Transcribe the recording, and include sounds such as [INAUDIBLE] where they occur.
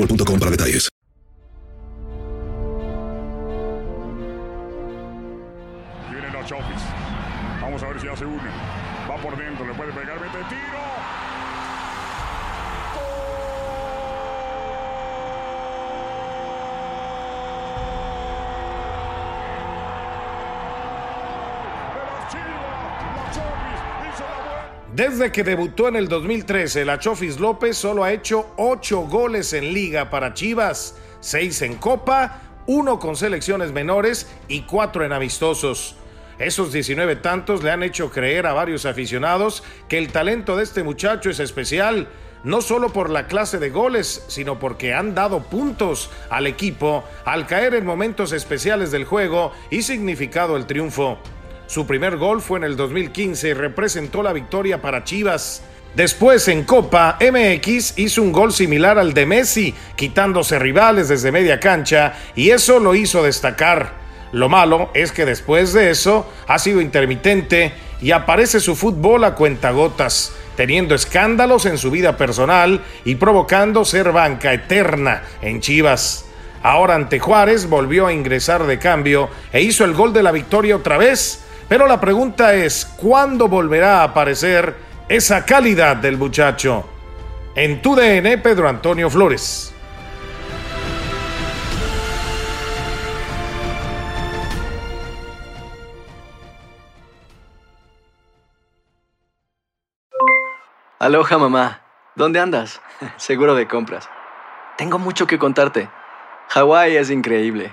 boostmobile.com para detalles. Viene la Chofis. Vamos a ver si hace una. Va por dentro, le puede pegar, mete tiro. Desde que debutó en el 2013, la Chofis López solo ha hecho 8 goles en liga para Chivas, 6 en Copa, 1 con selecciones menores y 4 en amistosos. Esos 19 tantos le han hecho creer a varios aficionados que el talento de este muchacho es especial, no solo por la clase de goles, sino porque han dado puntos al equipo al caer en momentos especiales del juego y significado el triunfo. Su primer gol fue en el 2015 y representó la victoria para Chivas. Después en Copa MX hizo un gol similar al de Messi, quitándose rivales desde media cancha y eso lo hizo destacar. Lo malo es que después de eso ha sido intermitente y aparece su fútbol a cuentagotas, teniendo escándalos en su vida personal y provocando ser banca eterna en Chivas. Ahora ante Juárez volvió a ingresar de cambio e hizo el gol de la victoria otra vez. Pero la pregunta es, ¿cuándo volverá a aparecer esa calidad del muchacho? En tu DN, Pedro Antonio Flores. Aloha mamá, ¿dónde andas? [LAUGHS] Seguro de compras. Tengo mucho que contarte. Hawái es increíble.